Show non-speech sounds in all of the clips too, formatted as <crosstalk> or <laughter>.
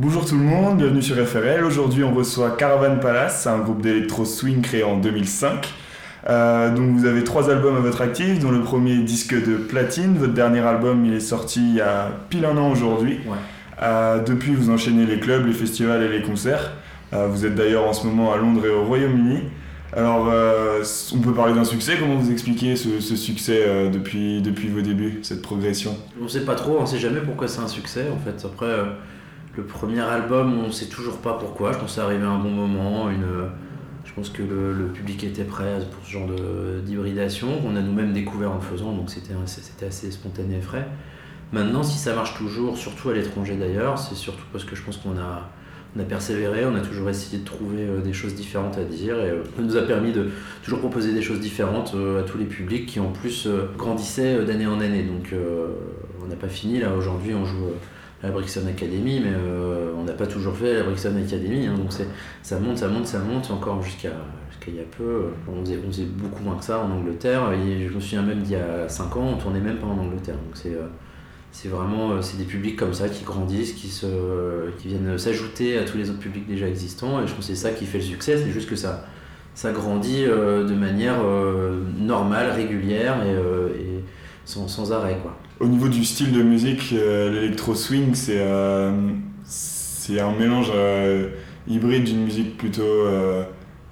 Bonjour tout le monde, bienvenue sur FRL. Aujourd'hui, on reçoit Caravan Palace, un groupe d'électro swing créé en 2005. Euh, donc vous avez trois albums à votre actif, dont le premier disque de platine. Votre dernier album, il est sorti il y a pile un an aujourd'hui. Euh, depuis, vous enchaînez les clubs, les festivals et les concerts. Euh, vous êtes d'ailleurs en ce moment à Londres et au Royaume-Uni. Alors, on peut parler d'un succès. Comment vous expliquez ce, succès depuis, depuis vos débuts, cette progression? On ne sait pas trop, on ne sait jamais pourquoi c'est un succès. En fait, après, le premier album, on ne sait toujours pas pourquoi. Je pense que c'est arrivé à un bon moment, une je pense que le, public était prêt pour ce genre d'hybridation, qu'on a nous-mêmes découvert en le faisant, donc c'était assez spontané et frais. Maintenant, si ça marche toujours, surtout à l'étranger d'ailleurs, c'est surtout parce que je pense qu'on a, a persévéré, on a toujours essayé de trouver euh, des choses différentes à dire et euh, ça nous a permis de toujours proposer des choses différentes euh, à tous les publics qui en plus grandissaient d'année en année. Donc on n'a pas fini là, aujourd'hui on joue la Brixton Academy, mais euh, on n'a pas toujours fait la Brixton Academy. Hein, donc ça monte, ça monte, ça monte, encore jusqu'à il y a peu. On faisait, on beaucoup moins que ça en Angleterre. Et je me souviens même d'il y a 5 ans, on tournait même pas en Angleterre. Donc c'est euh, vraiment euh, des publics comme ça qui grandissent, qui, se, qui viennent s'ajouter à tous les autres publics déjà existants. Et je pense que c'est ça qui fait le succès, c'est juste que ça, ça grandit de manière normale, régulière et sans, sans, arrêt. Quoi. Au niveau du style de musique, euh, l'électro swing, c'est euh, c'est un mélange euh, hybride d'une musique plutôt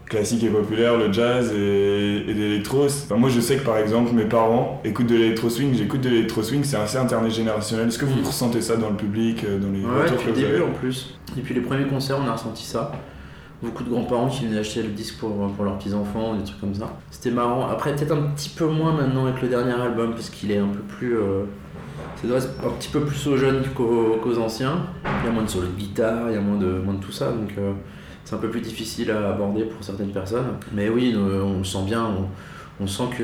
classique et populaire, le jazz et, et l'électro. moi, je sais que par exemple, mes parents écoutent de l'électro swing, j'écoute de l'électro swing, c'est assez intergénérationnel. Est-ce que vous mm. ressentez ça dans le public, dans les ouais, depuis le début en plus. Et puis les premiers concerts, on a ressenti ça beaucoup de grands-parents qui venaient acheter le disque pour, pour leurs petits-enfants, des trucs comme ça. C'était marrant. Après, peut-être un petit peu moins maintenant avec le dernier album, parce qu'il est un peu plus. Euh, un petit peu plus aux jeunes qu'aux, anciens. Il y a moins de solo de guitare, il y a moins de, moins de tout ça, donc euh, c'est un peu plus difficile à aborder pour certaines personnes. Mais oui, on le sent bien. On, sent que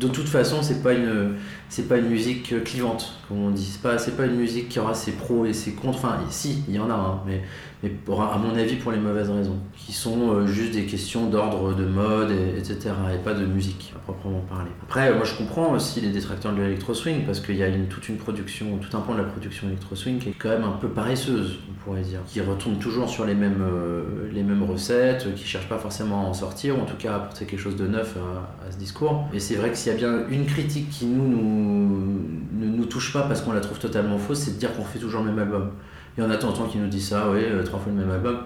de toute façon, c'est pas une c'est pas une musique clivante, comme on dit. C'est pas c'est pas une musique qui aura ses pros et ses contre. Enfin, si, il y en a, hein, mais mais à mon avis pour les mauvaises raisons, qui sont euh, juste des questions d'ordre de mode, et, etc., et pas de musique à proprement parler. Après, moi je comprends aussi les détracteurs de l'électro swing, parce qu'il y a toute une production, tout un point de la production électro swing qui est quand même un peu paresseuse, on pourrait dire, qui retourne toujours sur les mêmes, euh, les mêmes recettes, qui cherche pas forcément à en sortir, ou en tout cas à apporter quelque chose de neuf à, ce discours. Et c'est vrai que s'il y a bien une critique qui nous, nous ne nous touche pas parce qu'on la trouve totalement fausse, c'est de dire qu'on fait toujours le même album. Et on a tant qui nous dit ça, oui, euh, trois fois le même album.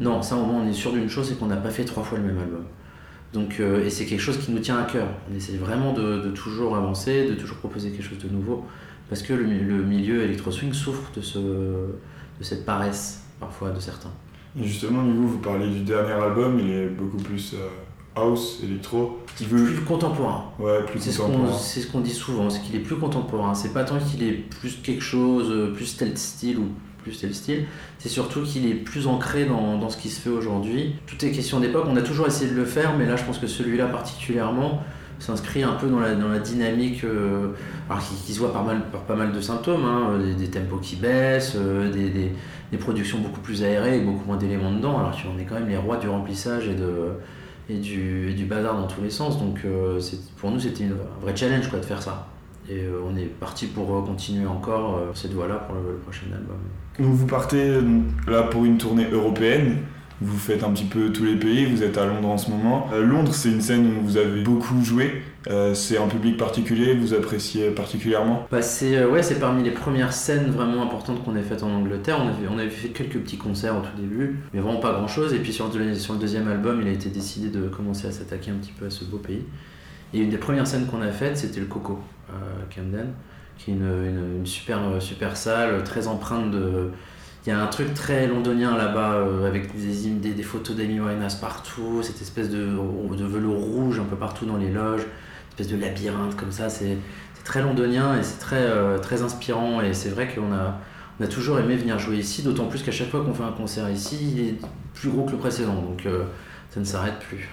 Non, ça au moins on est sûr d'une chose, c'est qu'on n'a pas fait trois fois le même album. Donc, euh, et c'est quelque chose qui nous tient à cœur. On essaie vraiment de, toujours avancer, de toujours proposer quelque chose de nouveau, parce que le, milieu électro-swing souffre de, ce, de cette paresse parfois de certains. justement, vous, vous parlez du dernier album, il est beaucoup plus euh, house, électro. Plus contemporain. Ouais, plus c'est contemporain. c'est ce qu'on dit souvent, c'est qu'il est plus contemporain. C'est pas tant qu'il est plus quelque chose, plus tel style ou plus tel style, c'est surtout qu'il est plus ancré dans, ce qui se fait aujourd'hui. Tout est question d'époque, on a toujours essayé de le faire, mais là je pense que celui-là particulièrement s'inscrit un peu dans la, dynamique euh, qui, se voit par, pas mal de symptômes, hein, des, tempos qui baissent, euh, des, productions beaucoup plus aérées et beaucoup moins d'éléments dedans, alors qu'on est quand même les rois du remplissage et, et, du, et bazar dans tous les sens. Donc euh, pour nous c'était un vrai challenge de faire ça. Et on est parti pour continuer encore cette voie-là pour le prochain album. Donc vous partez euh, là pour une tournée européenne. Vous faites un petit peu tous les pays, vous êtes à Londres en ce moment. Euh, Londres, c'est une scène où vous avez beaucoup joué. Euh, c'est un public particulier, vous appréciez particulièrement? Bah c'est, ouais, c'est parmi les premières scènes vraiment importantes qu'on ait faites en Angleterre. On avait, on avait fait quelques petits concerts au tout début, mais vraiment pas grand chose. Et puis sur le deuxième album, il a été décidé de commencer à s'attaquer un petit peu à ce beau pays. Et une des premières scènes qu'on a faites, c'était le Coco, à Camden qui est une, super, super salle, très empreinte de. Il y a un truc très londonien là-bas, euh, avec des, des, photos d'Amy Winehouse partout, cette espèce de, velours rouge un peu partout dans les loges, une espèce de labyrinthe comme ça. C'est très londonien et c'est très, euh, très inspirant. Et c'est vrai qu'on a, on a toujours aimé venir jouer ici, d'autant plus qu'à chaque fois qu'on fait un concert ici, il est plus gros que le précédent. Donc euh, ça ne s'arrête plus.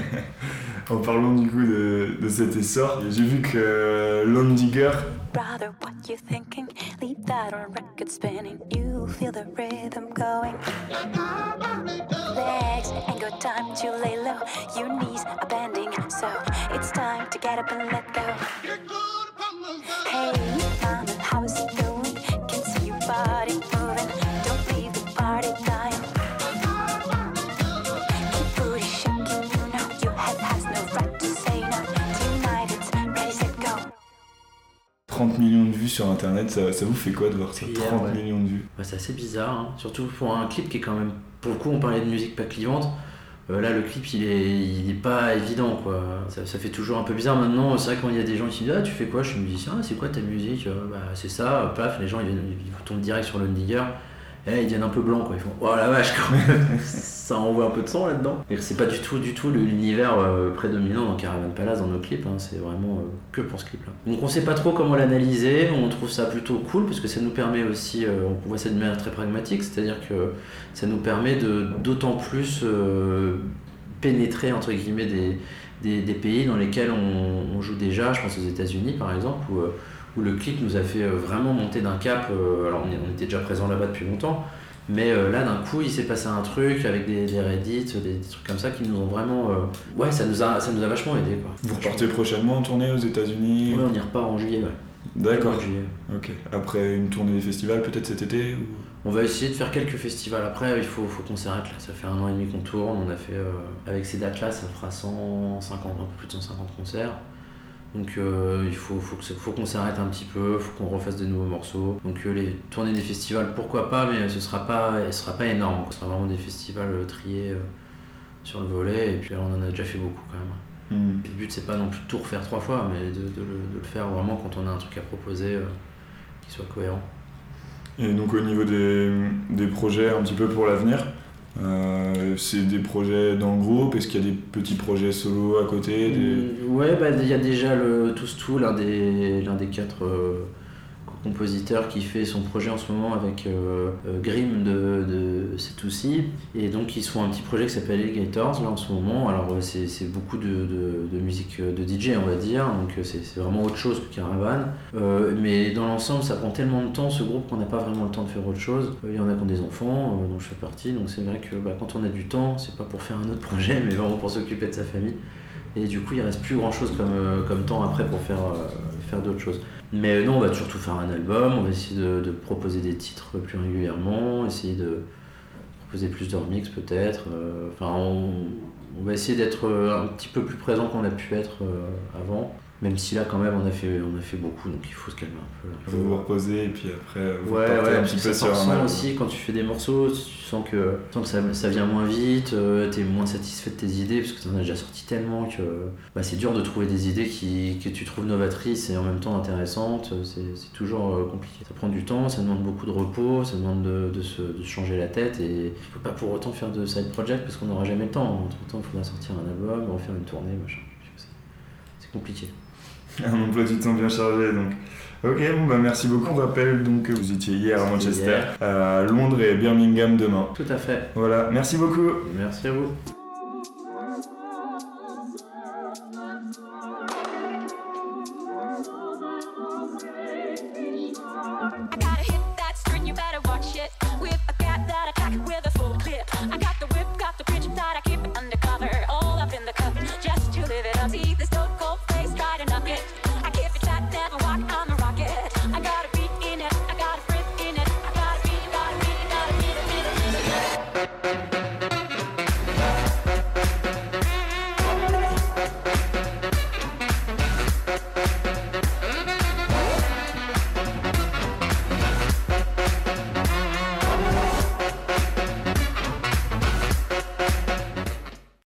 <laughs> en parlant du coup de, de cet essor, j'ai vu que Lone Digger. Brother, what you thinking? Leave that on record spinning. You feel the rhythm going. Legs ain't got time to lay low. Your knees are bending, so it's time to get up and let go. Hey, mama, 30 millions de vues sur internet, ça, ça vous fait quoi de voir ça Hier, 30 ouais. millions de vues? Bah, c'est assez bizarre, hein. surtout pour un clip qui est quand même. Pour le coup, on parlait de musique pas clivante. Euh, là, le clip, il est, il est pas évident, quoi. Ça, ça fait toujours un peu bizarre maintenant. C'est vrai quand il y a des gens qui disent Ah, tu fais quoi? Je suis musicien. Ah, c'est quoi ta musique? Euh, Bah, c'est ça. Paf, les gens, ils, ils tombent direct sur le nigger. Et ils deviennent un peu blancs, quoi. Ils font Oh la vache, quand même. <laughs> ça envoie un peu de sang là-dedans. Et c'est pas du tout, du tout l'univers euh, prédominant dans Caravan Palace dans nos clips. hein. C'est vraiment euh, que pour ce clip-là. Donc, on sait pas trop comment l'analyser. On trouve ça plutôt cool parce que ça nous permet aussi. euh, on voit ça de manière très pragmatique, c'est-à-dire que ça nous permet d'autant plus pénétrer entre guillemets des, pays dans lesquels on, joue déjà, je pense aux États-Unis par exemple, où, où le clip nous a fait vraiment monter d'un cap. alors on était déjà présent là-bas depuis longtemps, mais euh, là d'un coup il s'est passé un truc avec des, des Reddit, des, des trucs comme ça qui nous ont vraiment. euh, ouais, ça nous, a, ça nous a vachement aidé quoi. Vous repartez prochainement en tournée aux États-Unis Ouais, on y repart en juillet, ouais. D'accord. Ok. Après une tournée des festivals, peut-être cet été ou... On va essayer de faire quelques festivals. Après, il faut, faut qu'on s'arrête là. Ça fait un an et demi qu'on tourne. On a fait, euh, avec ces dates-là, ça fera 150, un peu plus de 150 concerts. Donc euh, il faut, faut, que ça- faut qu'on s'arrête un petit peu, faut qu'on refasse de nouveaux morceaux. Donc euh, les tournées des festivals, pourquoi pas, mais ce sera pas, ce sera pas énorme. Ce sera vraiment des festivals euh, triés euh, sur le volet. Et puis là, on en a déjà fait beaucoup quand même. Hmm. Le but, c'est pas non plus de tout refaire trois fois, mais de, de le, de le faire vraiment quand on a un truc à proposer euh, qui soit cohérent. Et donc au niveau des, des projets un petit peu pour l'avenir, euh, c'est des projets dans le groupe. Est-ce qu'il y a des petits projets solo à côté des- Mm, Ouais, bah, il y a déjà le Tous des, l'un des quatre euh, compositeurs qui fait son projet en ce moment avec euh, euh, Grimm de, de C2C. Et donc, ils font un petit projet qui s'appelle Alligators là en ce moment. Alors, euh, c'est, c'est beaucoup de, musique de DJ, on va dire. Donc, c'est, c'est vraiment autre chose que Caravan. Mais dans l'ensemble, ça prend tellement de temps ce groupe qu'on n'a pas vraiment le temps de faire autre chose. Il y en a qui ont des enfants, euh, dont je fais partie. Donc, c'est vrai que bah, quand on a du temps, c'est pas pour faire un autre projet, <laughs> mais vraiment pour s'occuper de sa famille. Et du coup, il reste plus grand chose comme, euh, comme temps après pour faire, euh, faire d'autres choses. Mais non, on va surtout faire un album, on va essayer de, proposer des titres plus régulièrement, essayer de proposer plus de remix peut-être. euh, Enfin, on, on va essayer d'être euh, un petit peu plus présent qu'on a pu être euh, avant. Même si là, quand même, on a fait, on a fait beaucoup, donc il faut se calmer un peu. là. Vous vous reposez et puis après vous Ouais, ouais, un petit peu ça sur un aussi quand tu fais des morceaux, tu sens que, tu sens que ça, ça vient moins vite, euh, t'es moins satisfait de tes idées parce que t'en as déjà sorti tellement que bah, c'est dur de trouver des idées qui, que tu trouves novatrices et en même temps intéressantes, c'est c'est toujours euh, compliqué. Ça prend du temps, ça demande beaucoup de repos, ça demande de, de se, de se changer la tête et il faut pas pour autant faire de side project parce qu'on n'aura jamais le temps. Entre temps, il faudra sortir un album, refaire une tournée, machin. C'est compliqué. <laughs> Un emploi du temps bien chargé donc. Ok, bon bah merci beaucoup. On rappelle donc que vous étiez hier à Manchester, Hier. à Londres et Birmingham demain. Tout à fait. Voilà, merci beaucoup. Merci à vous.